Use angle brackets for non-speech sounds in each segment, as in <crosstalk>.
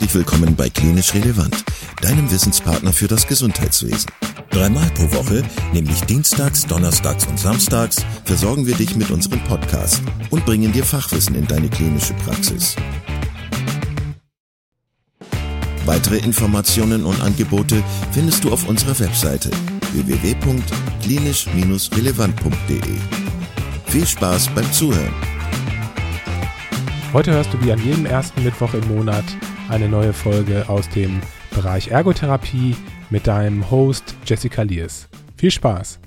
Herzlich willkommen bei Klinisch Relevant, deinem Wissenspartner für das Gesundheitswesen. Dreimal pro Woche, nämlich Dienstags, Donnerstags und Samstags, versorgen wir dich mit unserem Podcast und bringen dir Fachwissen in deine klinische Praxis. Weitere Informationen und Angebote findest du auf unserer Webseite www.klinisch-relevant.de. Viel Spaß beim Zuhören! Heute hörst du wie an jedem ersten Mittwoch im Monat eine neue Folge aus dem Bereich Ergotherapie mit deinem Host Jessica Liers. Viel Spaß!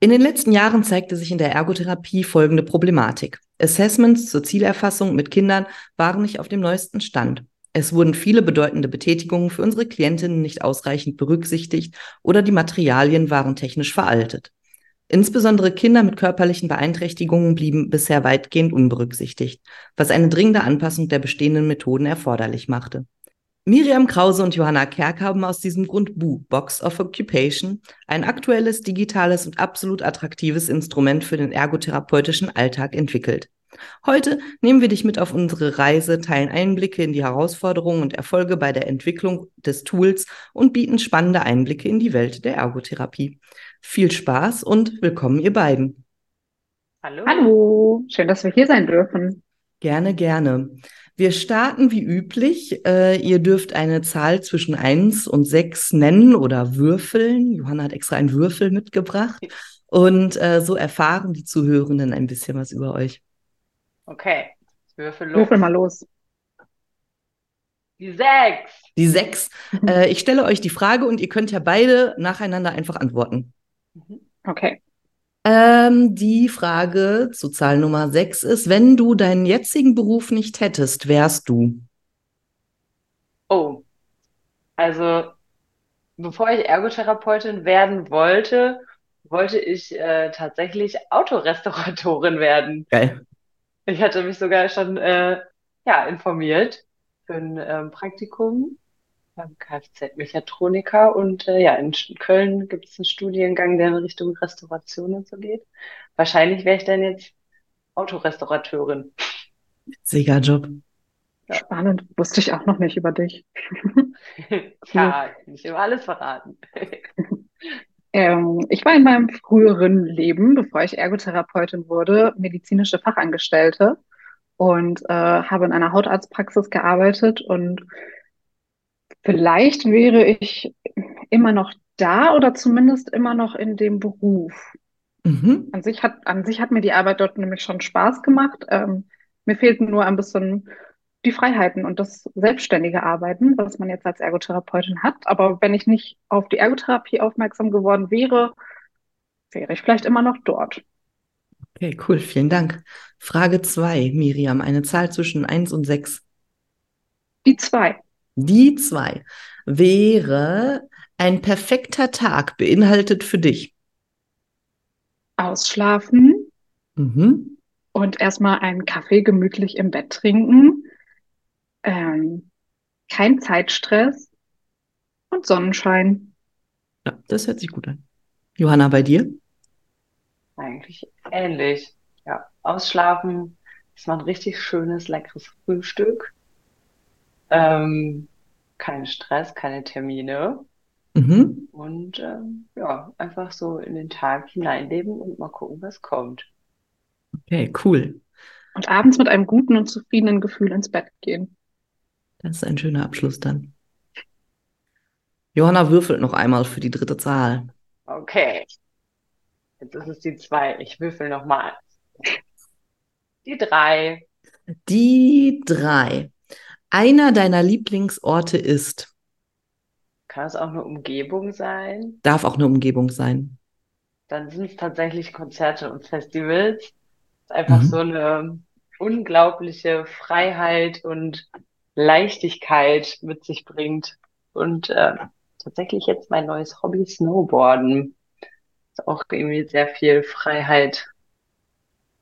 In den letzten Jahren zeigte sich in der Ergotherapie folgende Problematik. Assessments zur Zielerfassung mit Kindern waren nicht auf dem neuesten Stand. Es wurden viele bedeutende Betätigungen für unsere Klientinnen nicht ausreichend berücksichtigt oder die Materialien waren technisch veraltet. Insbesondere Kinder mit körperlichen Beeinträchtigungen blieben bisher weitgehend unberücksichtigt, was eine dringende Anpassung der bestehenden Methoden erforderlich machte. Miriam Krause und Johanna Kerk haben aus diesem Grund BU, Box of Occupation, ein aktuelles, digitales und absolut attraktives Instrument für den ergotherapeutischen Alltag entwickelt. Heute nehmen wir dich mit auf unsere Reise, teilen Einblicke in die Herausforderungen und Erfolge bei der Entwicklung des Tools und bieten spannende Einblicke in die Welt der Ergotherapie. Viel Spaß und willkommen, ihr beiden. Hallo. Hallo, schön, dass wir hier sein dürfen. Gerne, gerne. Wir starten wie üblich. Äh, ihr dürft eine Zahl zwischen 1 und 6 nennen oder würfeln. Johanna hat extra einen Würfel mitgebracht. Und äh, so erfahren die Zuhörenden ein bisschen was über euch. Okay, würfel los. Würfel mal los. Die 6. Die 6. <laughs> Äh, ich stelle euch die Frage und ihr könnt ja beide nacheinander einfach antworten. Okay. Ähm, die Frage zu Zahl Nummer 6 ist, wenn du deinen jetzigen Beruf nicht hättest, wärst du? Oh, also bevor ich Ergotherapeutin werden wollte, wollte ich äh, tatsächlich Autorestauratorin werden. Geil. Ich hatte mich sogar schon äh, ja, informiert für ein ähm, Praktikum beim Kfz-Mechatroniker. Und äh, ja, in Köln gibt es einen Studiengang, der in Richtung Restauration und so geht. Wahrscheinlich wäre ich dann jetzt Autorestaurateurin. Sicher Job. Ja. Spannend, wusste ich auch noch nicht über dich. <laughs> ja, nicht über alles verraten. <laughs> Ähm, ich war in meinem früheren Leben, bevor ich Ergotherapeutin wurde, medizinische Fachangestellte und äh, habe in einer Hautarztpraxis gearbeitet und Vielleicht wäre ich immer noch da oder zumindest immer noch in dem Beruf. Mhm. An sich hat, an sich hat mir die Arbeit dort nämlich schon Spaß gemacht. Ähm, mir fehlten nur ein bisschen die Freiheiten und das selbstständige Arbeiten, was man jetzt als Ergotherapeutin hat. Aber wenn ich nicht auf die Ergotherapie aufmerksam geworden wäre, wäre ich vielleicht immer noch dort. Okay, cool, vielen Dank. Frage zwei, Miriam, eine Zahl zwischen eins und sechs. Die zwei. Die zwei wäre ein perfekter Tag beinhaltet für dich. Ausschlafen mhm. und erstmal einen Kaffee gemütlich im Bett trinken. Ähm, kein Zeitstress und Sonnenschein. Ja, das hört sich gut an. Johanna, bei dir? Eigentlich ähnlich. Ja, ausschlafen ist mal ein richtig schönes, leckeres Frühstück. Ähm, kein Stress, keine Termine. Mhm. Und ähm, ja, einfach so in den Tag hineinleben und mal gucken, was kommt. Okay, cool. Und abends mit einem guten und zufriedenen Gefühl ins Bett gehen. Das ist ein schöner Abschluss dann. Johanna würfelt noch einmal für die dritte Zahl. Okay. Jetzt ist es die zwei. Ich würfel nochmal. Die drei. Die drei einer deiner Lieblingsorte ist? Kann es auch eine Umgebung sein? Darf auch eine Umgebung sein. Dann sind es tatsächlich Konzerte und Festivals. Es ist einfach mhm. so eine unglaubliche Freiheit und Leichtigkeit mit sich bringt. Und äh, tatsächlich jetzt mein neues Hobby Snowboarden. Ist auch irgendwie sehr viel Freiheit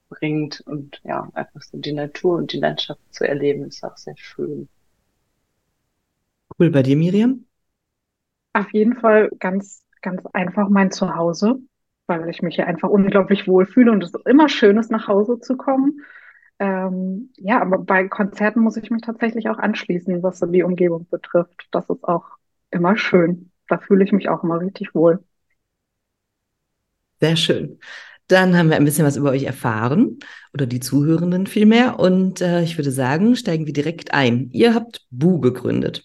bringt und ja, einfach so die Natur und die Landschaft zu erleben, ist auch sehr schön. Cool, bei dir, Miriam? Auf jeden Fall ganz, ganz einfach mein Zuhause, weil ich mich hier einfach unglaublich wohlfühle und es ist immer schön ist, nach Hause zu kommen. Ähm, ja, aber bei Konzerten muss ich mich tatsächlich auch anschließen, was so die Umgebung betrifft. Das ist auch immer schön. Da fühle ich mich auch immer richtig wohl. Sehr schön. Dann haben wir ein bisschen was über euch erfahren oder die Zuhörenden vielmehr. Und äh, ich würde sagen, steigen wir direkt ein. Ihr habt Bu gegründet.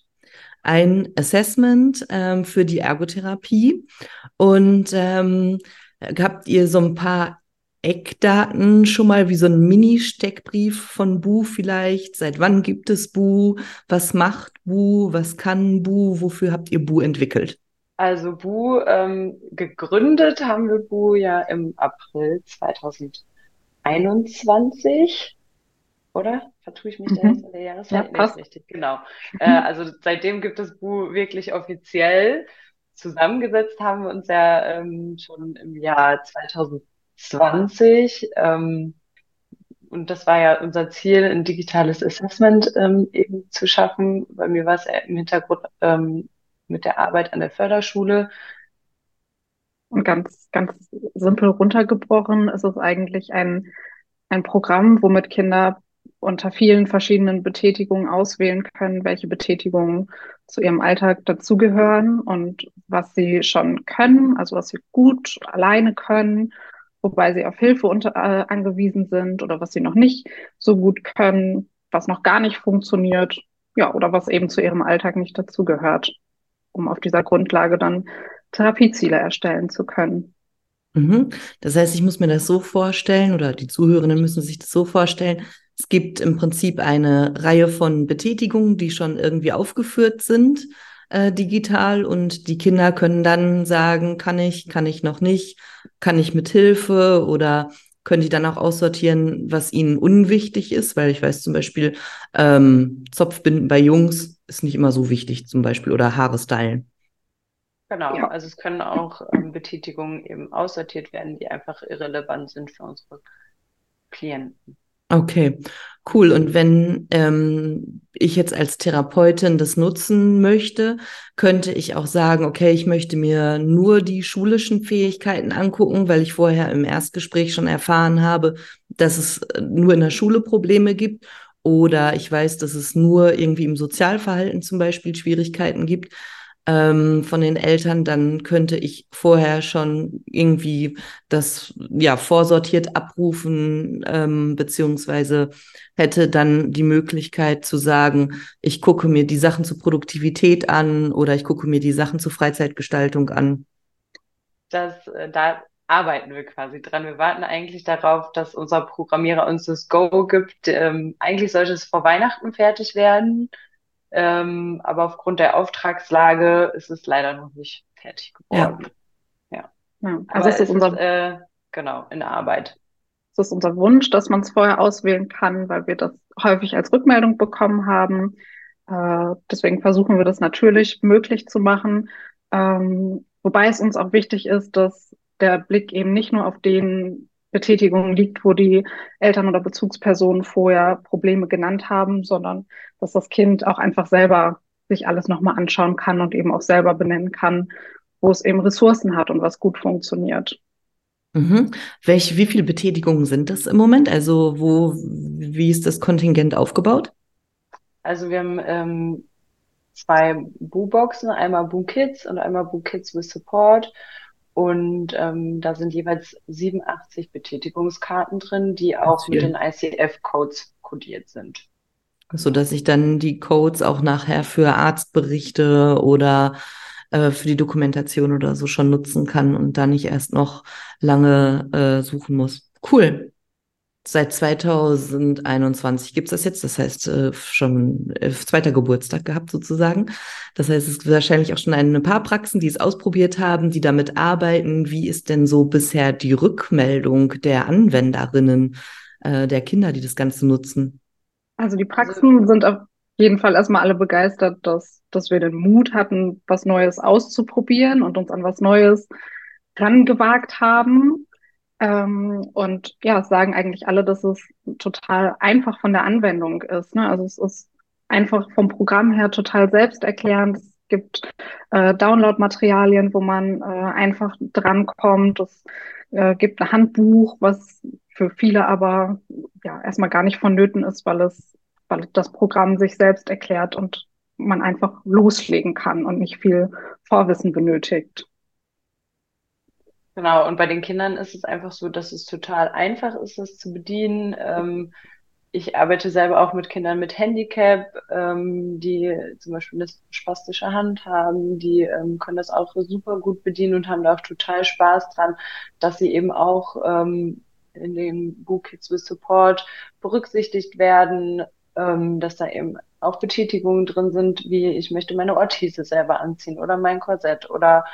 Ein Assessment ähm, für die Ergotherapie. Und ähm, habt ihr so ein paar Eckdaten schon mal wie so ein Mini-Steckbrief von Bu vielleicht? Seit wann gibt es Bu? Was macht Bu? Was kann Bu? Wofür habt ihr Bu entwickelt? Also Bu, ähm, gegründet haben wir Bu ja im April 2021, oder? Vertue ich mich da Mhm. jetzt in der Ja, Jahreszeit? Nee, ist passt. richtig, genau. <laughs> Äh, also seitdem gibt es Bu wirklich offiziell. Zusammengesetzt haben wir uns ja ähm, schon im Jahr 2020. Ähm, und das war ja unser Ziel, ein digitales Assessment ähm, eben zu schaffen. Bei mir war es im Hintergrund ähm, mit der Arbeit an der Förderschule. Und ganz, ganz simpel runtergebrochen ist es eigentlich ein, ein Programm, womit Kinder unter vielen verschiedenen Betätigungen auswählen können, welche Betätigungen zu ihrem Alltag dazugehören und was sie schon können, also was sie gut alleine können, wobei sie auf Hilfe unter, äh, angewiesen sind oder was sie noch nicht so gut können, was noch gar nicht funktioniert, ja, oder was eben zu ihrem Alltag nicht dazugehört, um auf dieser Grundlage dann Therapieziele erstellen zu können. Mhm. Das heißt, ich muss mir das so vorstellen, oder die Zuhörenden müssen sich das so vorstellen. Es gibt im Prinzip eine Reihe von Betätigungen, die schon irgendwie aufgeführt sind, äh, digital, und die Kinder können dann sagen, kann ich, kann ich noch nicht, kann ich mit Hilfe oder können die dann auch aussortieren, was ihnen unwichtig ist, weil ich weiß zum Beispiel, ähm, Zopfbinden bei Jungs ist nicht immer so wichtig, zum Beispiel, oder Haare stylen. Genau, Ja. also es können auch ähm, Betätigungen eben aussortiert werden, die einfach irrelevant sind für unsere Klienten. Okay, cool. Und wenn ähm, ich jetzt als Therapeutin das nutzen möchte, könnte ich auch sagen, okay, ich möchte mir nur die schulischen Fähigkeiten angucken, weil ich vorher im Erstgespräch schon erfahren habe, dass es äh, nur in der Schule Probleme gibt. Oder ich weiß, dass es nur irgendwie im Sozialverhalten zum Beispiel Schwierigkeiten gibt ähm, von den Eltern, dann könnte ich vorher schon irgendwie das ja vorsortiert abrufen, ähm, beziehungsweise hätte dann die Möglichkeit zu sagen, ich gucke mir die Sachen zur Produktivität an oder ich gucke mir die Sachen zur Freizeitgestaltung an. Das, äh, da arbeiten wir quasi dran. Wir warten eigentlich darauf, dass unser Programmierer uns das Go gibt. Ähm, eigentlich sollte es vor Weihnachten fertig werden. Ähm, aber aufgrund der Auftragslage ist es leider noch nicht fertig Ja. geworden. Ja. Ja, also Aber es ist unser, äh, genau, in der Arbeit. es ist unser Wunsch, dass man es vorher auswählen kann, weil wir das häufig als Rückmeldung bekommen haben. Äh, deswegen versuchen wir das natürlich möglich zu machen. Ähm, wobei es uns auch wichtig ist, dass der Blick eben nicht nur auf den Betätigungen liegt, wo die Eltern oder Bezugspersonen vorher Probleme genannt haben, sondern dass das Kind auch einfach selber sich alles nochmal anschauen kann und eben auch selber benennen kann, wo es eben Ressourcen hat und was gut funktioniert. Mhm. Welche, wie viele Betätigungen sind das im Moment? Also wo, wie ist das Kontingent aufgebaut? Also wir haben ähm, zwei Boo-Boxen, einmal Boo Kids und einmal Boo Kids with Support. Und ähm, da sind jeweils 87 Betätigungskarten drin, die auch mit den ICF-Codes kodiert sind. so dass ich dann die Codes auch nachher für Arztberichte oder äh, für die Dokumentation oder so schon nutzen kann und da nicht erst noch lange äh, suchen muss. Cool. Seit 2021 gibt's das jetzt, das heißt äh, schon äh, zweiter Geburtstag gehabt sozusagen. Das heißt, es gibt wahrscheinlich auch schon ein paar Praxen, die es ausprobiert haben, die damit arbeiten. Wie ist denn so bisher die Rückmeldung der Anwenderinnen, äh, der Kinder, die das Ganze nutzen? Also die Praxen sind auf jeden Fall erstmal alle begeistert, dass, dass wir den Mut hatten, was Neues auszuprobieren und uns an was Neues rangewagt haben. Ähm, und ja, sagen eigentlich alle, dass es total einfach von der Anwendung ist. Ne? Also es ist einfach vom Programm her total selbsterklärend. Es gibt äh, Download-Materialien, wo man äh, einfach drankommt. Es äh, gibt ein Handbuch, was für viele aber ja erstmal gar nicht vonnöten ist, weil es, weil das Programm sich selbst erklärt und man einfach loslegen kann und nicht viel Vorwissen benötigt. Genau, und bei den Kindern ist es einfach so, dass es total einfach ist, das zu bedienen. Ähm, ich arbeite selber auch mit Kindern mit Handicap, ähm, die zum Beispiel eine spastische Hand haben, die ähm, können das auch super gut bedienen und haben da auch total Spaß dran, dass sie eben auch ähm, in den Book Kids with Support berücksichtigt werden, ähm, dass da eben auch Betätigungen drin sind, wie ich möchte meine Orthese selber anziehen oder mein Korsett oder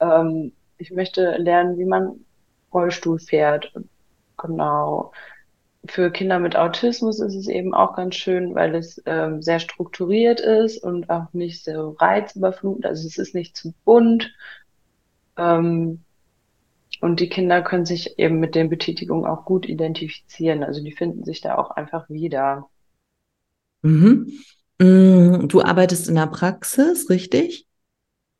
ähm, ich möchte lernen, wie man Rollstuhl fährt. Genau. Für Kinder mit Autismus ist es eben auch ganz schön, weil es ähm, sehr strukturiert ist und auch nicht so reizüberflutend. Also es ist nicht zu bunt. Ähm, und die Kinder können sich eben mit den Betätigungen auch gut identifizieren. Also die finden sich da auch einfach wieder. Mhm. Mm, du arbeitest in der Praxis, richtig?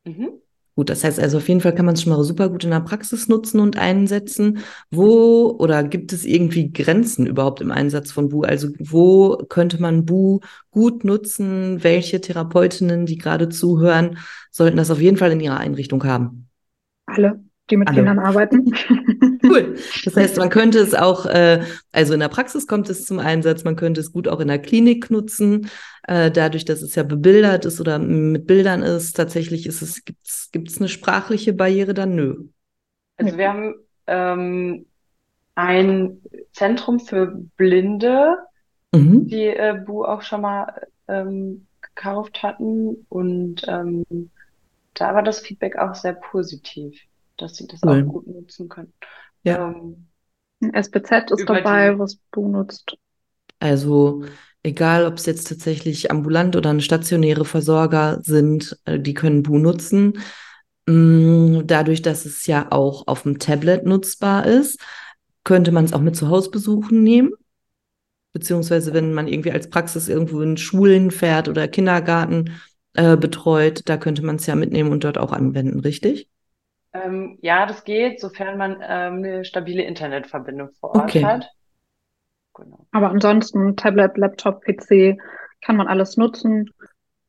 Mhm. Gut, das heißt also auf jeden Fall kann man es schon mal super gut in der Praxis nutzen und einsetzen. Wo oder gibt es irgendwie Grenzen überhaupt im Einsatz von Bu? Also wo könnte man Bu gut nutzen? Welche Therapeutinnen, die gerade zuhören, sollten das auf jeden Fall in ihrer Einrichtung haben? Alle die mit Alle. Kindern arbeiten. <laughs> Cool. <laughs> Das heißt, man könnte es auch, äh, also in der Praxis kommt es zum Einsatz, man könnte es gut auch in der Klinik nutzen, äh, dadurch, dass es ja bebildert ist oder mit Bildern ist. Tatsächlich ist es, gibt's, gibt's eine sprachliche Barriere dann? Nö. Also wir haben ähm, ein Zentrum für Blinde, Mhm. die äh, Bu auch schon mal ähm, gekauft hatten und ähm, da war das Feedback auch sehr positiv, dass sie das Cool. auch gut nutzen können. Ja. Ähm, Ein SPZ ist Über dabei, die- was Bu nutzt. Also egal, ob es jetzt tatsächlich ambulant oder ein stationäre Versorger sind, äh, die können Bu nutzen. Mm, Dadurch, dass es ja auch auf dem Tablet nutzbar ist, könnte man es auch mit zu Hausbesuchen nehmen. Beziehungsweise wenn man irgendwie als Praxis irgendwo in Schulen fährt oder Kindergarten äh, betreut, da könnte man es ja mitnehmen und dort auch anwenden, richtig? Ähm, ja, das geht, sofern man ähm, eine stabile Internetverbindung vor Ort Okay. hat. Genau. Aber ansonsten Tablet, Laptop, PC kann man alles nutzen.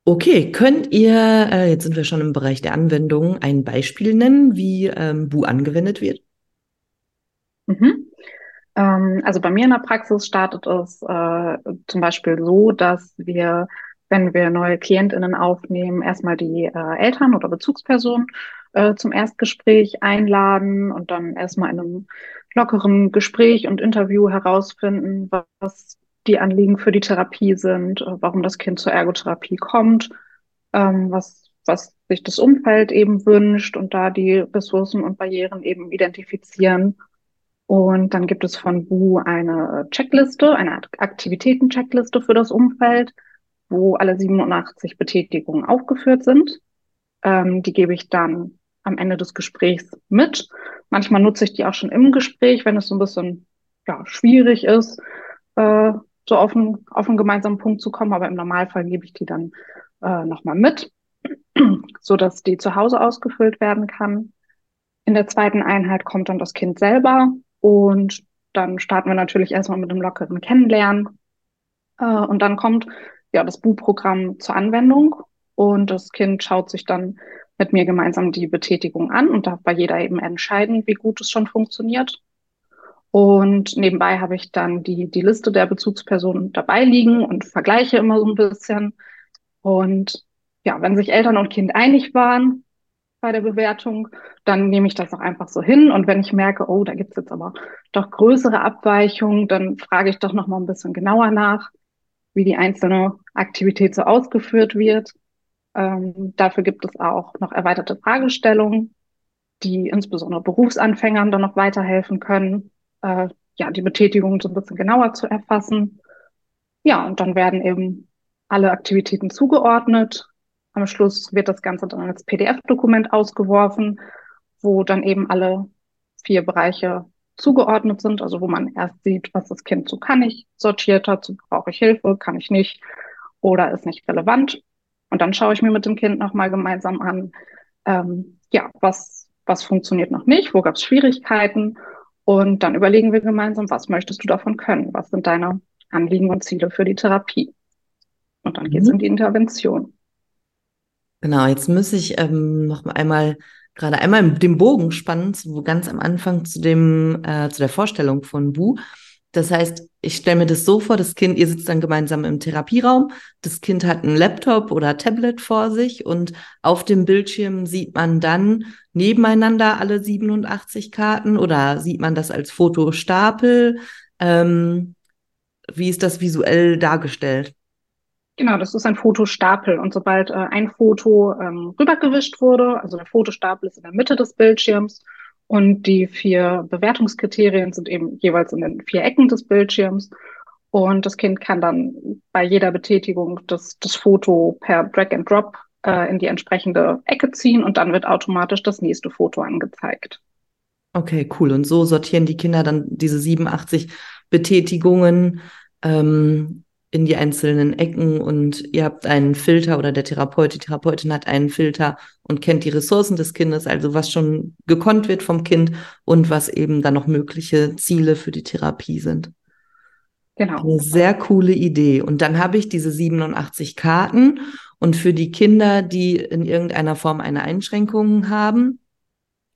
Okay, könnt ihr, äh, jetzt sind wir schon im Bereich der Anwendung, ein Beispiel nennen, wie ähm, Bu angewendet wird? Mhm. Ähm, also bei mir in der Praxis startet es äh, zum Beispiel so, dass wir, wenn wir neue KlientInnen aufnehmen, erstmal die äh, Eltern oder Bezugspersonen äh, zum Erstgespräch einladen und dann erstmal in einem lockeren Gespräch und Interview herausfinden, was die Anliegen für die Therapie sind, äh, warum das Kind zur Ergotherapie kommt, ähm, was, was sich das Umfeld eben wünscht und da die Ressourcen und Barrieren eben identifizieren. Und dann gibt es von Bu eine Checkliste, eine Aktivitäten-Checkliste für das Umfeld, wo alle 87 Betätigungen aufgeführt sind. Ähm, die gebe ich dann am Ende des Gesprächs mit. Manchmal nutze ich die auch schon im Gespräch, wenn es so ein bisschen ja, schwierig ist, äh, so auf einen, auf einen gemeinsamen Punkt zu kommen. Aber im Normalfall gebe ich die dann äh, nochmal mit, <clears throat> so dass die zu Hause ausgefüllt werden kann. In der zweiten Einheit kommt dann das Kind selber und dann starten wir natürlich erstmal mit einem lockeren Kennenlernen. Äh, und dann kommt ja das Bu-Programm zur Anwendung und das Kind schaut sich dann mit mir gemeinsam die Betätigung an und darf bei jeder eben entscheiden, wie gut es schon funktioniert. Und nebenbei habe ich dann die, die Liste der Bezugspersonen dabei liegen und vergleiche immer so ein bisschen. Und ja, wenn sich Eltern und Kind einig waren bei der Bewertung, dann nehme ich das auch einfach so hin. Und wenn ich merke, oh, da gibt's jetzt aber doch größere Abweichungen, dann frage ich doch noch mal ein bisschen genauer nach, wie die einzelne Aktivität so ausgeführt wird. Ähm, dafür gibt es auch noch erweiterte Fragestellungen, die insbesondere Berufsanfängern dann noch weiterhelfen können, äh, ja, die Betätigung so ein bisschen genauer zu erfassen. Ja, und dann werden eben alle Aktivitäten zugeordnet. Am Schluss wird das Ganze dann als PDF-Dokument ausgeworfen, wo dann eben alle vier Bereiche zugeordnet sind, also wo man erst sieht, was das Kind so kann ich, sortiert dazu brauche ich Hilfe, kann ich nicht oder ist nicht relevant. Und dann schaue ich mir mit dem Kind nochmal gemeinsam an, ähm, ja, was, was funktioniert noch nicht, wo gab es Schwierigkeiten Und dann überlegen wir gemeinsam, was möchtest du davon können? Was sind deine Anliegen und Ziele für die Therapie? Und dann geht es mhm. in die Intervention. Genau, jetzt muss ich ähm, noch einmal gerade einmal den Bogen spannen, so ganz am Anfang zu dem äh, zu der Vorstellung von Bu. Das heißt, ich stelle mir das so vor, das Kind, ihr sitzt dann gemeinsam im Therapieraum, das Kind hat einen Laptop oder Tablet vor sich und auf dem Bildschirm sieht man dann nebeneinander alle 87 Karten oder sieht man das als Fotostapel? Ähm, wie ist das visuell dargestellt? Genau, das ist ein Fotostapel und sobald äh, ein Foto ähm, rübergewischt wurde, also der Fotostapel ist in der Mitte des Bildschirms und die vier Bewertungskriterien sind eben jeweils in den vier Ecken des Bildschirms. Und das Kind kann dann bei jeder Betätigung das, das Foto per Drag and Drop äh, in die entsprechende Ecke ziehen und dann wird automatisch das nächste Foto angezeigt. Okay, cool. Und so sortieren die Kinder dann diese 87 Betätigungen ähm, in die einzelnen Ecken und ihr habt einen Filter oder der Therapeut, die Therapeutin hat einen Filter und kennt die Ressourcen des Kindes, also was schon gekonnt wird vom Kind und was eben dann noch mögliche Ziele für die Therapie sind. Genau. Eine sehr coole Idee. Und dann habe ich diese 87 Karten und für die Kinder, die in irgendeiner Form eine Einschränkung haben,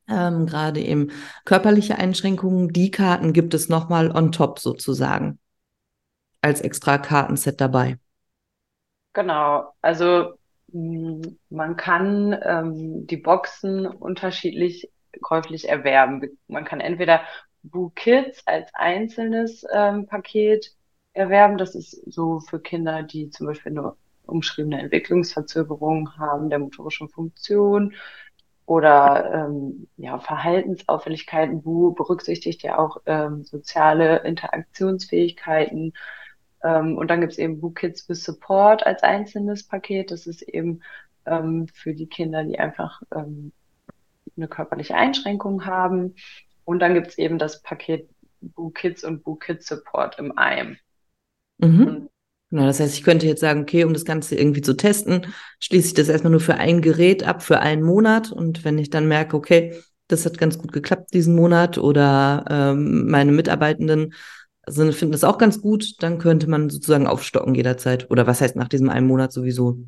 ähm, gerade eben körperliche Einschränkungen, die Karten gibt es nochmal on top sozusagen als extra Kartenset dabei. Genau, also hm, man kann ähm, die Boxen unterschiedlich käuflich erwerben. Man kann entweder Boo Kids als einzelnes ähm, Paket erwerben. Das ist so für Kinder, die zum Beispiel eine umschriebene Entwicklungsverzögerung haben der motorischen Funktion oder ähm, ja, Verhaltensauffälligkeiten. Boo berücksichtigt ja auch ähm, soziale Interaktionsfähigkeiten und dann gibt es eben Book Kids with Support als einzelnes Paket. Das ist eben ähm, für die Kinder, die einfach ähm, eine körperliche Einschränkung haben. Und dann gibt es eben das Paket Book Kids und Book Kids Support im einem. Mhm. Genau, das heißt, ich könnte jetzt sagen, okay, um das Ganze irgendwie zu testen, schließe ich das erstmal nur für ein Gerät ab, für einen Monat. Und wenn ich dann merke, okay, das hat ganz gut geklappt diesen Monat oder ähm, meine Mitarbeitenden also finden das auch ganz gut, dann könnte man sozusagen aufstocken jederzeit. Oder was heißt nach diesem einen Monat sowieso?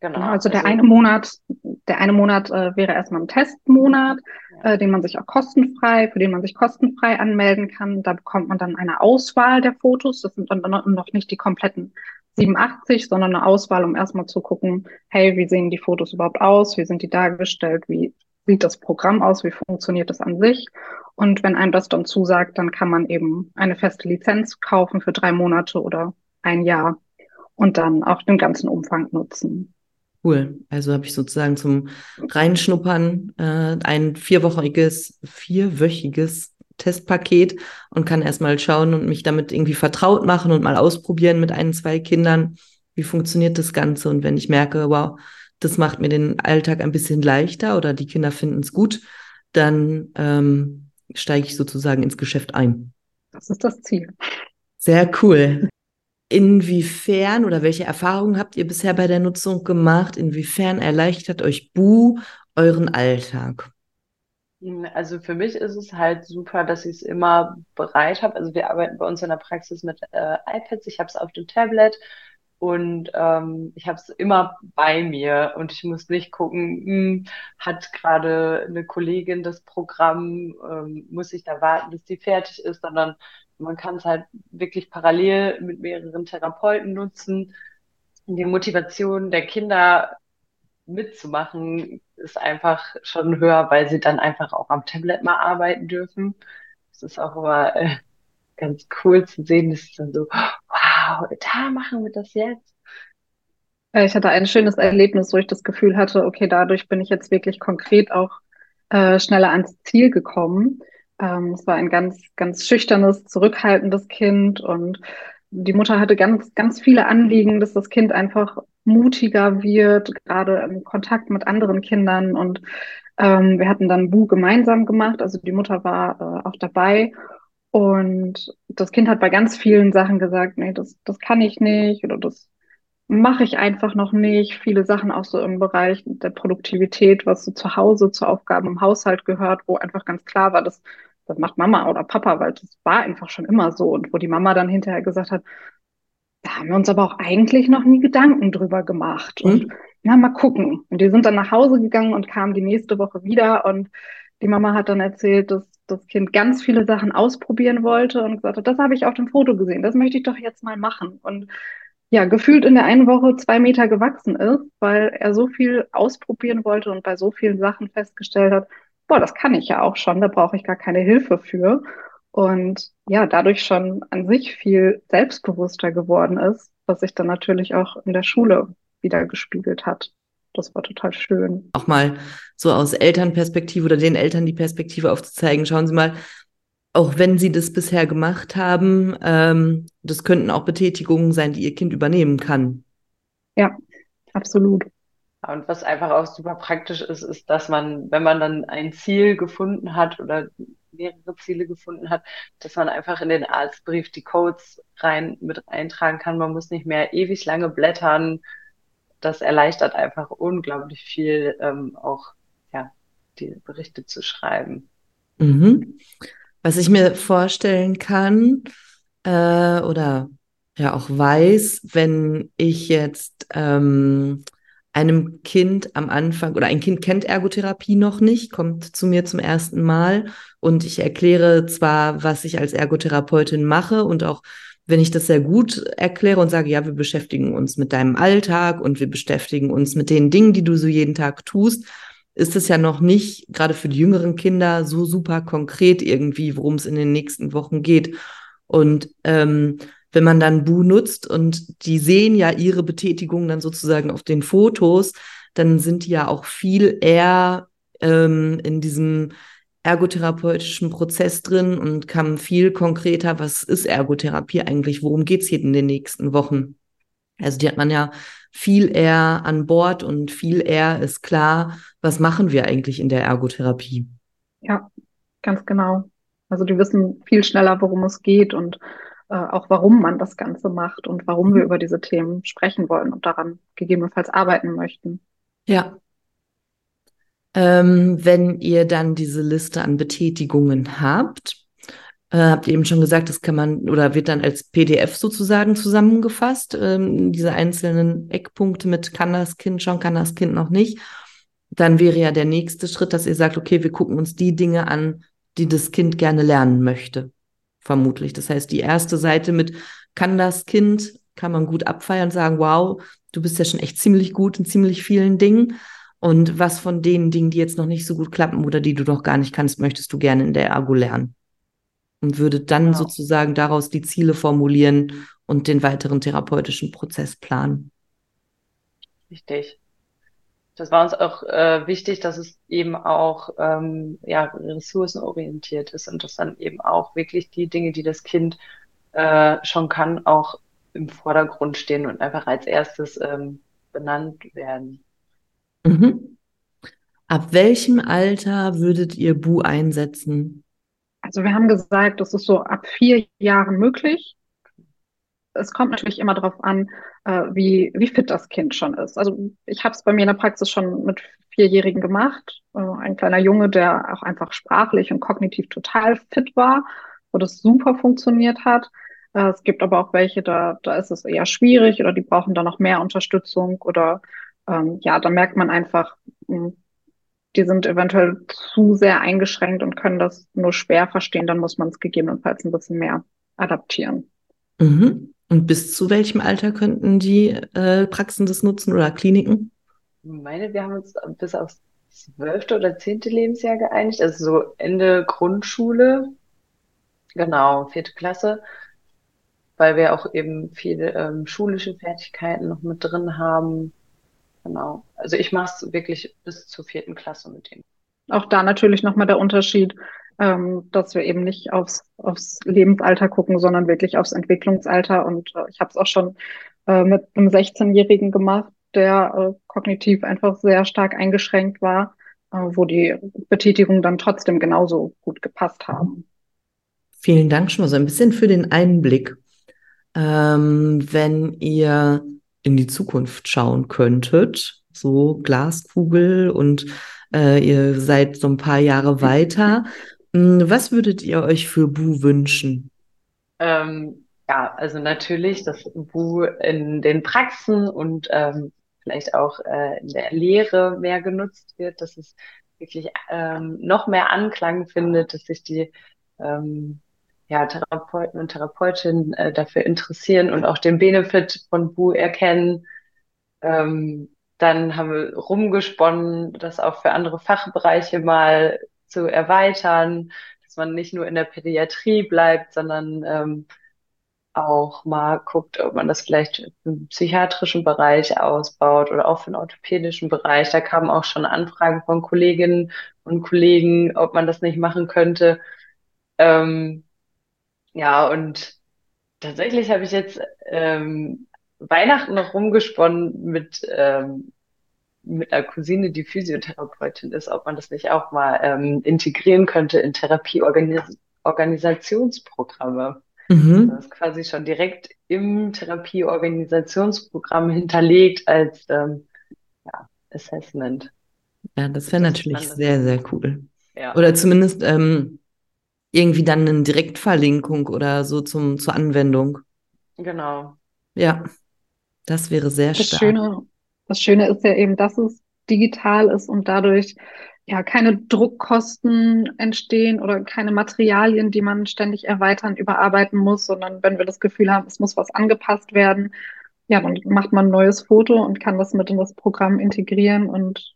Genau, genau also der also eine Monat, der eine Monat äh, wäre erstmal ein Testmonat, äh, den man sich auch kostenfrei, für den man sich kostenfrei anmelden kann. Da bekommt man dann eine Auswahl der Fotos. Das sind dann noch nicht die kompletten 87, sondern eine Auswahl, um erstmal zu gucken, hey, wie sehen die Fotos überhaupt aus? Wie sind die dargestellt? Wie sieht das Programm aus? Wie funktioniert das an sich? Und wenn einem das dann zusagt, dann kann man eben eine feste Lizenz kaufen für drei Monate oder ein Jahr und dann auch den ganzen Umfang nutzen. Cool. Also habe ich sozusagen zum Reinschnuppern äh, ein vierwöchiges, vierwöchiges Testpaket und kann erstmal schauen und mich damit irgendwie vertraut machen und mal ausprobieren mit ein, zwei Kindern. Wie funktioniert das Ganze? Und wenn ich merke, wow, das macht mir den Alltag ein bisschen leichter oder die Kinder finden es gut, dann ähm, steige ich sozusagen ins Geschäft ein. Das ist das Ziel. Sehr cool. Inwiefern oder welche Erfahrungen habt ihr bisher bei der Nutzung gemacht? Inwiefern erleichtert euch Bu euren Alltag? Also für mich ist es halt super, dass ich es immer bereit habe. Also wir arbeiten bei uns in der Praxis mit äh, iPads. Ich habe es auf dem Tablet und ähm, ich habe es immer bei mir und ich muss nicht gucken, hm, hat gerade eine Kollegin das Programm, ähm, muss ich da warten, bis die fertig ist, sondern man kann es halt wirklich parallel mit mehreren Therapeuten nutzen. Die Motivation der Kinder mitzumachen ist einfach schon höher, weil sie dann einfach auch am Tablet mal arbeiten dürfen. Das ist auch immer äh, ganz cool zu sehen, dass es dann so, da machen wir das jetzt. Äh, ich hatte ein schönes Erlebnis, wo ich das Gefühl hatte, okay, dadurch bin ich jetzt wirklich konkret auch äh, schneller ans Ziel gekommen. Ähm, es war ein ganz, ganz schüchternes, zurückhaltendes Kind und die Mutter hatte ganz, ganz viele Anliegen, dass das Kind einfach mutiger wird, gerade im Kontakt mit anderen Kindern. Und ähm, wir hatten dann Bu gemeinsam gemacht, also die Mutter war äh, auch dabei. Und das Kind hat bei ganz vielen Sachen gesagt, nee, das, das kann ich nicht oder das mache ich einfach noch nicht. Viele Sachen auch so im Bereich der Produktivität, was so zu Hause zu Aufgaben im Haushalt gehört, wo einfach ganz klar war, dass das macht Mama oder Papa, weil das war einfach schon immer so. Und wo die Mama dann hinterher gesagt hat, da haben wir uns aber auch eigentlich noch nie Gedanken drüber gemacht. Und mhm. na, mal gucken. Und die sind dann nach Hause gegangen und kamen die nächste Woche wieder. Und die Mama hat dann erzählt, dass das Kind ganz viele Sachen ausprobieren wollte und gesagt hat, das habe ich auf dem Foto gesehen, das möchte ich doch jetzt mal machen. Und ja, gefühlt in der einen Woche zwei Meter gewachsen ist, weil er so viel ausprobieren wollte und bei so vielen Sachen festgestellt hat, boah, das kann ich ja auch schon, da brauche ich gar keine Hilfe für. Und ja, dadurch schon an sich viel selbstbewusster geworden ist, was sich dann natürlich auch in der Schule wieder gespiegelt hat. Das war total schön. Auch mal so aus Elternperspektive oder den Eltern die Perspektive aufzuzeigen. Schauen Sie mal, auch wenn Sie das bisher gemacht haben, ähm, das könnten auch Betätigungen sein, die Ihr Kind übernehmen kann. Ja, absolut. Und was einfach auch super praktisch ist, ist, dass man, wenn man dann ein Ziel gefunden hat oder mehrere Ziele gefunden hat, dass man einfach in den Arztbrief die Codes rein mit eintragen kann. Man muss nicht mehr ewig lange blättern. Das erleichtert einfach unglaublich viel, ähm, auch ja, die Berichte zu schreiben. Mhm. Was ich mir vorstellen kann äh, oder ja auch weiß, wenn ich jetzt ähm, einem Kind am Anfang oder ein Kind kennt Ergotherapie noch nicht, kommt zu mir zum ersten Mal und ich erkläre zwar, was ich als Ergotherapeutin mache und auch wenn ich das sehr gut erkläre und sage, ja, wir beschäftigen uns mit deinem Alltag und wir beschäftigen uns mit den Dingen, die du so jeden Tag tust, ist es ja noch nicht, gerade für die jüngeren Kinder, so super konkret irgendwie, worum es in den nächsten Wochen geht. Und ähm, wenn man dann Bu nutzt und die sehen ja ihre Betätigung dann sozusagen auf den Fotos, dann sind die ja auch viel eher ähm, in diesem ergotherapeutischen Prozess drin und kann viel konkreter, was ist Ergotherapie eigentlich, worum geht's hier in den nächsten Wochen. Also die hat man ja viel eher an Bord und viel eher ist klar, was machen wir eigentlich in der Ergotherapie. Ja, ganz genau. Also die wissen viel schneller, worum es geht und äh, auch warum man das Ganze macht und warum wir mhm. über diese Themen sprechen wollen und daran gegebenenfalls arbeiten möchten. Ja. Ähm, wenn ihr dann diese Liste an Betätigungen habt, äh, habt ihr eben schon gesagt, das kann man oder wird dann als PDF sozusagen zusammengefasst, ähm, diese einzelnen Eckpunkte mit kann das Kind schon, kann das Kind noch nicht. Dann wäre ja der nächste Schritt, dass ihr sagt, okay, wir gucken uns die Dinge an, die das Kind gerne lernen möchte vermutlich. Das heißt, die erste Seite mit kann das Kind, kann man gut abfeiern und sagen, wow, du bist ja schon echt ziemlich gut in ziemlich vielen Dingen. Und was von den Dingen, die jetzt noch nicht so gut klappen oder die du noch gar nicht kannst, möchtest du gerne in der Ergo lernen? Und würde dann genau. sozusagen daraus die Ziele formulieren und den weiteren therapeutischen Prozess planen. Richtig das war uns auch äh, wichtig, dass es eben auch ähm, ja, ressourcenorientiert ist und dass dann eben auch wirklich die Dinge, die das Kind äh, schon kann, auch im Vordergrund stehen und einfach als erstes ähm, benannt werden. Mhm. Ab welchem Alter würdet ihr Bu einsetzen? Also wir haben gesagt, das ist so ab vier Jahren möglich es kommt natürlich immer darauf an, äh, wie, wie fit das Kind schon ist. Also ich habe es bei mir in der Praxis schon mit Vierjährigen gemacht. Äh, ein kleiner Junge, der auch einfach sprachlich und kognitiv total fit war, wo das super funktioniert hat. Äh, es gibt aber auch welche, da, da ist es eher schwierig oder die brauchen da noch mehr Unterstützung oder ähm, ja, da merkt man einfach, hm, die sind eventuell zu sehr eingeschränkt und können das nur schwer verstehen, dann muss man es gegebenenfalls ein bisschen mehr adaptieren. Mhm. Und bis zu welchem Alter könnten die äh, Praxen das nutzen oder Kliniken? Ich meine, wir haben uns bis aufs zwölfte oder zehnte Lebensjahr geeinigt, also so Ende Grundschule, genau, vierte Klasse, weil wir auch eben viele ähm, schulische Fertigkeiten noch mit drin haben. Genau. Also ich mache es wirklich bis zur vierten Klasse mit denen. Auch da natürlich nochmal der Unterschied ähm, dass wir eben nicht aufs, aufs Lebensalter gucken, sondern wirklich aufs Entwicklungsalter. Und äh, ich habe es auch schon äh, mit einem 16-Jährigen gemacht, der äh, kognitiv einfach sehr stark eingeschränkt war, äh, wo die Betätigungen dann trotzdem genauso gut gepasst haben. Vielen Dank schon mal so ein bisschen für den Einblick. Ähm, wenn ihr in die Zukunft schauen könntet, so Glaskugel und äh, ihr seid so ein paar Jahre weiter, Hm, was würdet ihr euch für Bu wünschen? Ähm, ja, also natürlich, dass Bu in den Praxen und ähm, vielleicht auch äh, in der Lehre mehr genutzt wird, dass es wirklich ähm, noch mehr Anklang findet, dass sich die ähm, ja, Therapeuten und Therapeutinnen äh, dafür interessieren und auch den Benefit von Bu erkennen. Ähm, dann haben wir rumgesponnen, das auch für andere Fachbereiche mal zu erweitern, dass man nicht nur in der Pädiatrie bleibt, sondern ähm, auch mal guckt, ob man das vielleicht im psychiatrischen Bereich ausbaut oder auch für den orthopädischen Bereich. Da kamen auch schon Anfragen von Kolleginnen und Kollegen, ob man das nicht machen könnte. Ähm, ja, und tatsächlich habe ich jetzt ähm, Weihnachten noch rumgesponnen mit, ähm, mit einer Cousine, die Physiotherapeutin ist, ob man das nicht auch mal ähm, integrieren könnte in Therapieorganisationsprogramme. Mhm. Das ist quasi schon direkt im Therapieorganisationsprogramm hinterlegt als ähm, ja, Assessment. Ja, das wäre natürlich sehr, sehr cool. Ja. Oder zumindest ähm, irgendwie dann eine Direktverlinkung oder so zum, zur Anwendung. Genau. Ja, das wäre sehr das stark. Schöne, das Schöne ist ja eben, dass es digital ist und dadurch ja keine Druckkosten entstehen oder keine Materialien, die man ständig erweitern, überarbeiten muss, sondern wenn wir das Gefühl haben, es muss was angepasst werden, ja, dann macht man ein neues Foto und kann das mit in das Programm integrieren und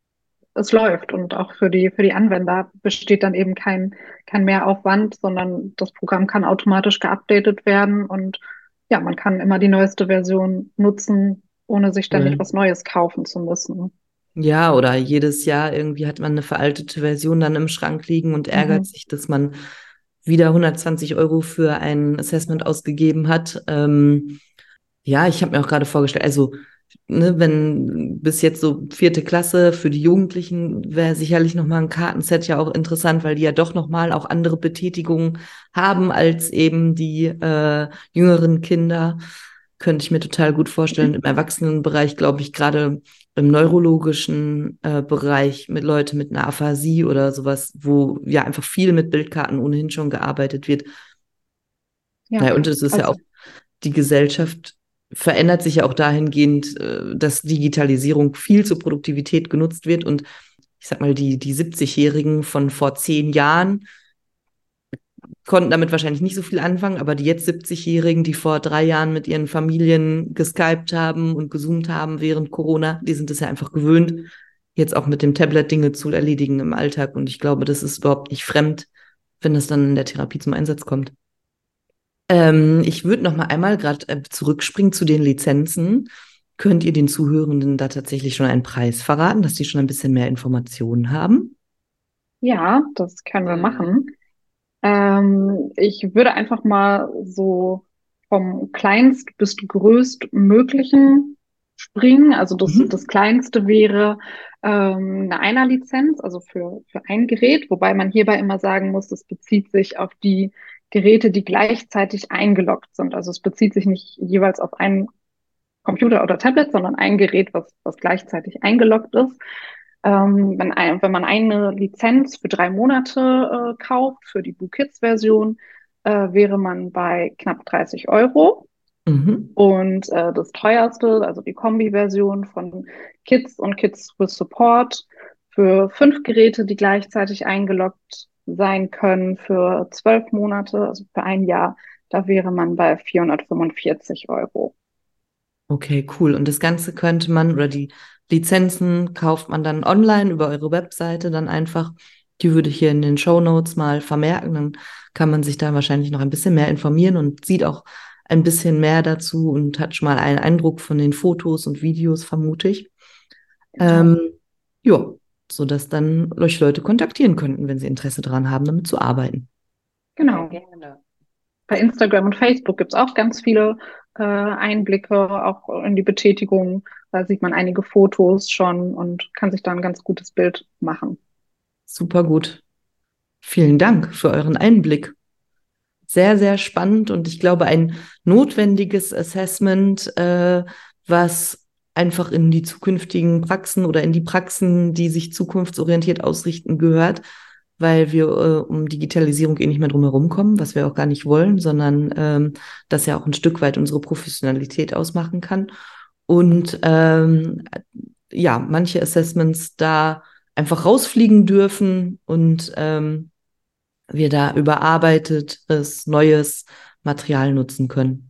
es läuft. Und auch für die, für die Anwender besteht dann eben kein, kein Mehraufwand, sondern das Programm kann automatisch geupdatet werden und ja, man kann immer die neueste Version nutzen, ohne sich ständig mhm. was Neues kaufen zu müssen. Ja, oder jedes Jahr irgendwie hat man eine veraltete Version dann im Schrank liegen und ärgert mhm. sich, dass man wieder 120 Euro für ein Assessment ausgegeben hat. Ähm, ja, ich habe mir auch gerade vorgestellt, also ne, wenn bis jetzt so vierte Klasse für die Jugendlichen wäre sicherlich nochmal ein Kartenset ja auch interessant, weil die ja doch nochmal auch andere Betätigungen haben als eben die äh, jüngeren Kinder. Könnte ich mir total gut vorstellen. Im Erwachsenenbereich, glaube ich, gerade im neurologischen äh, Bereich mit Leuten mit einer Aphasie oder sowas, wo ja einfach viel mit Bildkarten ohnehin schon gearbeitet wird. Ja, naja, und es ist also, ja auch die Gesellschaft verändert sich ja auch dahingehend, äh, dass Digitalisierung viel zur Produktivität genutzt wird. Und ich sag mal, die, die 70-Jährigen von vor zehn Jahren konnten damit wahrscheinlich nicht so viel anfangen, aber die jetzt 70-Jährigen, die vor drei Jahren mit ihren Familien geskypt haben und gezoomt haben während Corona, die sind es ja einfach gewöhnt, jetzt auch mit dem Tablet Dinge zu erledigen im Alltag. Und ich glaube, das ist überhaupt nicht fremd, wenn das dann in der Therapie zum Einsatz kommt. Ähm, ich würde noch mal einmal gerade äh, zurückspringen zu den Lizenzen. Könnt ihr den Zuhörenden da tatsächlich schon einen Preis verraten, dass die schon ein bisschen mehr Informationen haben? Ja, das können wir machen. Ähm, ich würde einfach mal so vom kleinst bis größtmöglichen springen. Also das, mhm. das kleinste wäre ähm, eine Einer-Lizenz, also für, für ein Gerät, wobei man hierbei immer sagen muss, das bezieht sich auf die Geräte, die gleichzeitig eingeloggt sind. Also es bezieht sich nicht jeweils auf einen Computer oder Tablet, sondern ein Gerät, was, was gleichzeitig eingeloggt ist. Ähm, wenn, ein, wenn man eine Lizenz für drei Monate äh, kauft, für die BooKids-Version, äh, wäre man bei knapp 30 Euro. Mhm. Und äh, das teuerste, also die Kombi-Version von Kids und Kids with Support für fünf Geräte, die gleichzeitig eingeloggt sein können für zwölf Monate, also für ein Jahr. Da wäre man bei 445 Euro. Okay, cool. Und das Ganze könnte man oder die Lizenzen kauft man dann online über eure Webseite dann einfach. Die würde ich hier in den Show Notes mal vermerken. Dann kann man sich da wahrscheinlich noch ein bisschen mehr informieren und sieht auch ein bisschen mehr dazu und hat schon mal einen Eindruck von den Fotos und Videos, vermute ich. Ja. Ähm, ja, sodass dann euch Leute kontaktieren könnten, wenn sie Interesse daran haben, damit zu arbeiten. Genau. Gerne. Bei Instagram und Facebook gibt es auch ganz viele äh, Einblicke, auch in die Betätigung. Da sieht man einige Fotos schon und kann sich da ein ganz gutes Bild machen. Super gut. Vielen Dank für euren Einblick. Sehr, sehr spannend und ich glaube ein notwendiges Assessment, äh, was einfach in die zukünftigen Praxen oder in die Praxen, die sich zukunftsorientiert ausrichten, gehört, weil wir äh, um Digitalisierung eh nicht mehr drumherum kommen, was wir auch gar nicht wollen, sondern ähm, das ja auch ein Stück weit unsere Professionalität ausmachen kann. Und ähm, ja, manche Assessments da einfach rausfliegen dürfen und ähm, wir da überarbeitetes, neues Material nutzen können.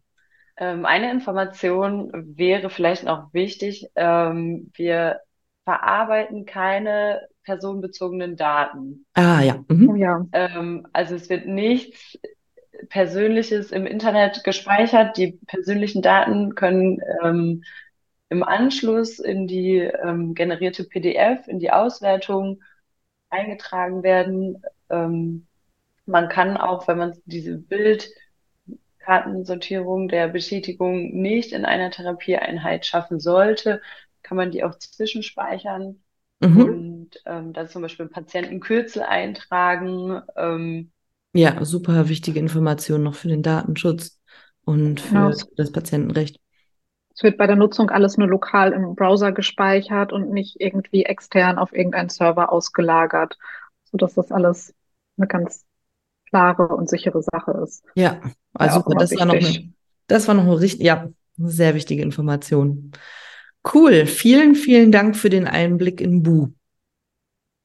Ähm, eine Information wäre vielleicht noch wichtig. Ähm, wir verarbeiten keine personenbezogenen Daten. Ah ja. Mhm. Oh ja. Ähm, also es wird nichts Persönliches im Internet gespeichert. Die persönlichen Daten können ähm, im Anschluss in die ähm, generierte PDF, in die Auswertung eingetragen werden. Ähm, man kann auch, wenn man diese Bildkartensortierung der Bestätigung nicht in einer Therapieeinheit schaffen sollte, kann man die auch zwischenspeichern mhm. und ähm, da zum Beispiel Patientenkürzel eintragen. Ähm, ja, super wichtige Information noch für den Datenschutz und für genau. das Patientenrecht. Es wird bei der Nutzung alles nur lokal im Browser gespeichert und nicht irgendwie extern auf irgendeinen Server ausgelagert, sodass das alles eine ganz klare und sichere Sache ist. Ja, also ja, das, war noch eine, das war noch eine richtig, ja, eine sehr wichtige Information. Cool, vielen, vielen Dank für den Einblick in Bu.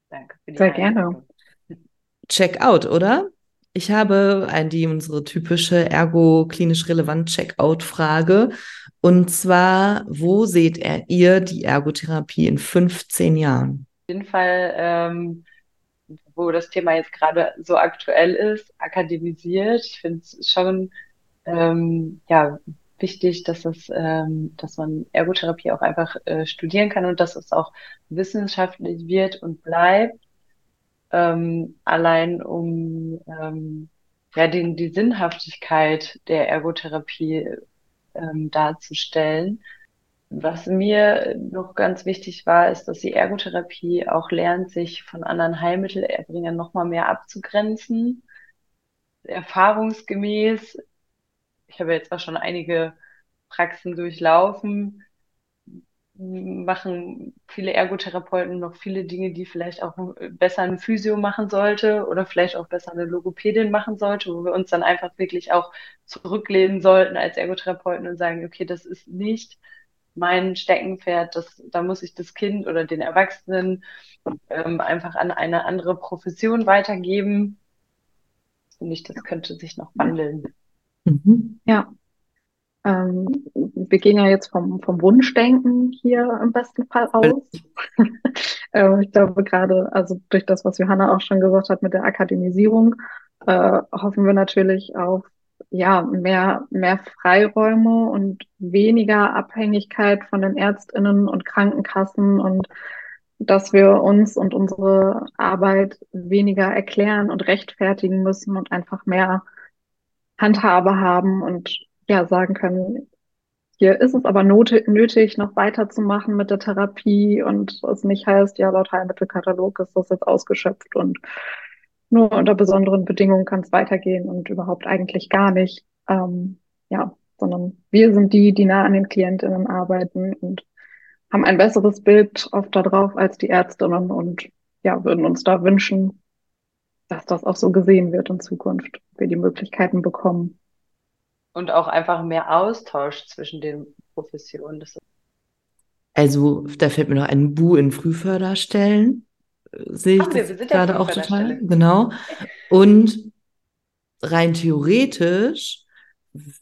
Danke. Sehr gerne. Check out, oder? Ich habe ein, die unsere typische ergo-klinisch relevant Checkout-Frage. Und zwar, wo seht ihr die Ergotherapie in 15 Jahren? Auf jeden Fall, ähm, wo das Thema jetzt gerade so aktuell ist, akademisiert. Ich finde es schon ähm, ja, wichtig, dass es, ähm, dass man Ergotherapie auch einfach äh, studieren kann und dass es auch wissenschaftlich wird und bleibt ähm, allein um ähm, ja, den, die Sinnhaftigkeit der Ergotherapie ähm, darzustellen. Was mir noch ganz wichtig war, ist, dass die Ergotherapie auch lernt, sich von anderen Heilmittelerbringern nochmal mehr abzugrenzen. Erfahrungsgemäß, ich habe jetzt zwar schon einige Praxen durchlaufen, machen viele Ergotherapeuten noch viele Dinge, die vielleicht auch besser ein Physio machen sollte oder vielleicht auch besser eine Logopädin machen sollte, wo wir uns dann einfach wirklich auch zurücklehnen sollten als Ergotherapeuten und sagen, okay, das ist nicht mein Steckenpferd, das, da muss ich das Kind oder den Erwachsenen ähm, einfach an eine andere Profession weitergeben. Und ich, das könnte sich noch wandeln. Mhm. Ja, ähm, wir gehen ja jetzt vom, vom Wunschdenken hier im besten Fall aus. <laughs> äh, ich glaube gerade, also durch das, was Johanna auch schon gesagt hat mit der Akademisierung, äh, hoffen wir natürlich auf ja, mehr, mehr Freiräume und weniger Abhängigkeit von den Ärztinnen und Krankenkassen und dass wir uns und unsere Arbeit weniger erklären und rechtfertigen müssen und einfach mehr Handhabe haben und ja sagen können, hier ist es aber nötig, noch weiterzumachen mit der Therapie und es nicht heißt, ja, laut Heilmittelkatalog ist das jetzt ausgeschöpft und nur unter besonderen Bedingungen kann es weitergehen und überhaupt eigentlich gar nicht. Ähm, ja, sondern wir sind die, die nah an den KlientInnen arbeiten und haben ein besseres Bild oft darauf als die Ärztinnen und ja, würden uns da wünschen, dass das auch so gesehen wird in Zukunft, wir die Möglichkeiten bekommen und auch einfach mehr Austausch zwischen den Professionen. also da fällt mir noch ein Bu in Frühförderstellen. Sehe ich wir, das gerade auch total. Genau. Und rein theoretisch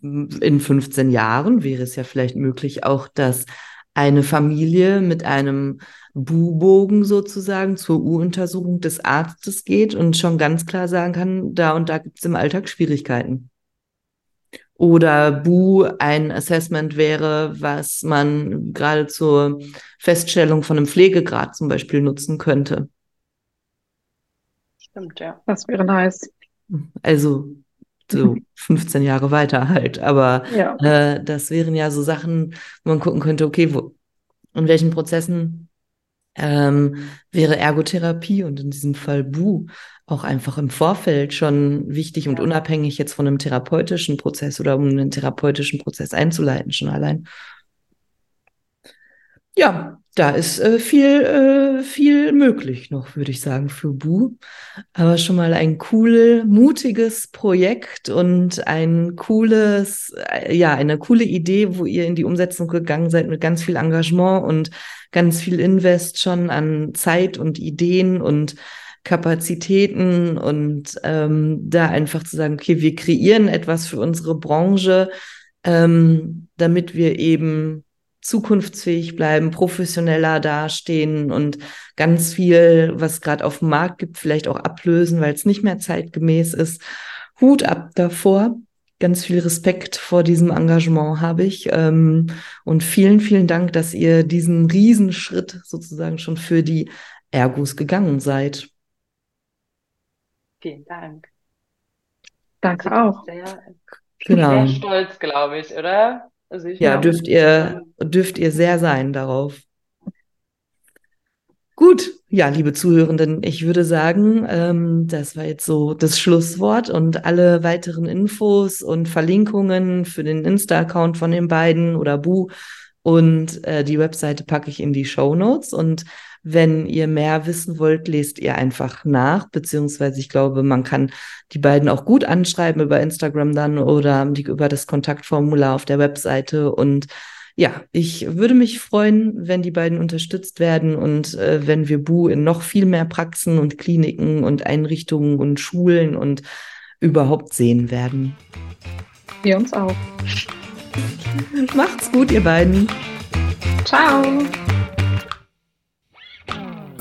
in 15 Jahren wäre es ja vielleicht möglich auch, dass eine Familie mit einem Bu-Bogen sozusagen zur U-Untersuchung des Arztes geht und schon ganz klar sagen kann, da und da gibt es im Alltag Schwierigkeiten oder Bu ein Assessment wäre, was man gerade zur Feststellung von einem Pflegegrad zum Beispiel nutzen könnte. Stimmt, ja. Das wäre nice. Also so <laughs> 15 Jahre weiter halt. Aber ja. äh, das wären ja so Sachen, wo man gucken könnte, okay, wo, in welchen Prozessen ähm, wäre Ergotherapie und in diesem Fall Bu auch einfach im Vorfeld schon wichtig und unabhängig jetzt von einem therapeutischen Prozess oder um einen therapeutischen Prozess einzuleiten, schon allein. ja, da ist äh, viel, äh, viel möglich noch, würde ich sagen, für Bu. Aber schon mal ein cool, mutiges Projekt und ein cooles, äh, ja, eine coole Idee, wo ihr in die Umsetzung gegangen seid mit ganz viel Engagement und ganz viel Invest schon an Zeit und Ideen und Kapazitäten und ähm, da einfach zu sagen, okay, wir kreieren etwas für unsere Branche, ähm, damit wir eben zukunftsfähig bleiben, professioneller dastehen und ganz viel, was gerade auf dem Markt gibt, vielleicht auch ablösen, weil es nicht mehr zeitgemäß ist. Hut ab davor. Ganz viel Respekt vor diesem Engagement habe ich. Ähm, und vielen, vielen Dank, dass ihr diesen Riesenschritt sozusagen schon für die Ergos gegangen seid. Vielen Dank. Danke auch. Sehr, genau. sehr stolz, glaube ich, oder? Also ja, dürft ihr, dürft ihr sehr sein darauf. Gut, ja, liebe Zuhörenden, ich würde sagen, ähm, das war jetzt so das Schlusswort und alle weiteren Infos und Verlinkungen für den Insta-Account von den beiden oder Bu und äh, die Webseite packe ich in die Show Notes und wenn ihr mehr wissen wollt, lest ihr einfach nach, beziehungsweise ich glaube, man kann die beiden auch gut anschreiben über Instagram dann oder über das Kontaktformular auf der Webseite. Und ja, ich würde mich freuen, wenn die beiden unterstützt werden und äh, wenn wir Bu in noch viel mehr Praxen und Kliniken und Einrichtungen und Schulen und überhaupt sehen werden. Wir uns auch. Macht's gut, ihr beiden. Ciao.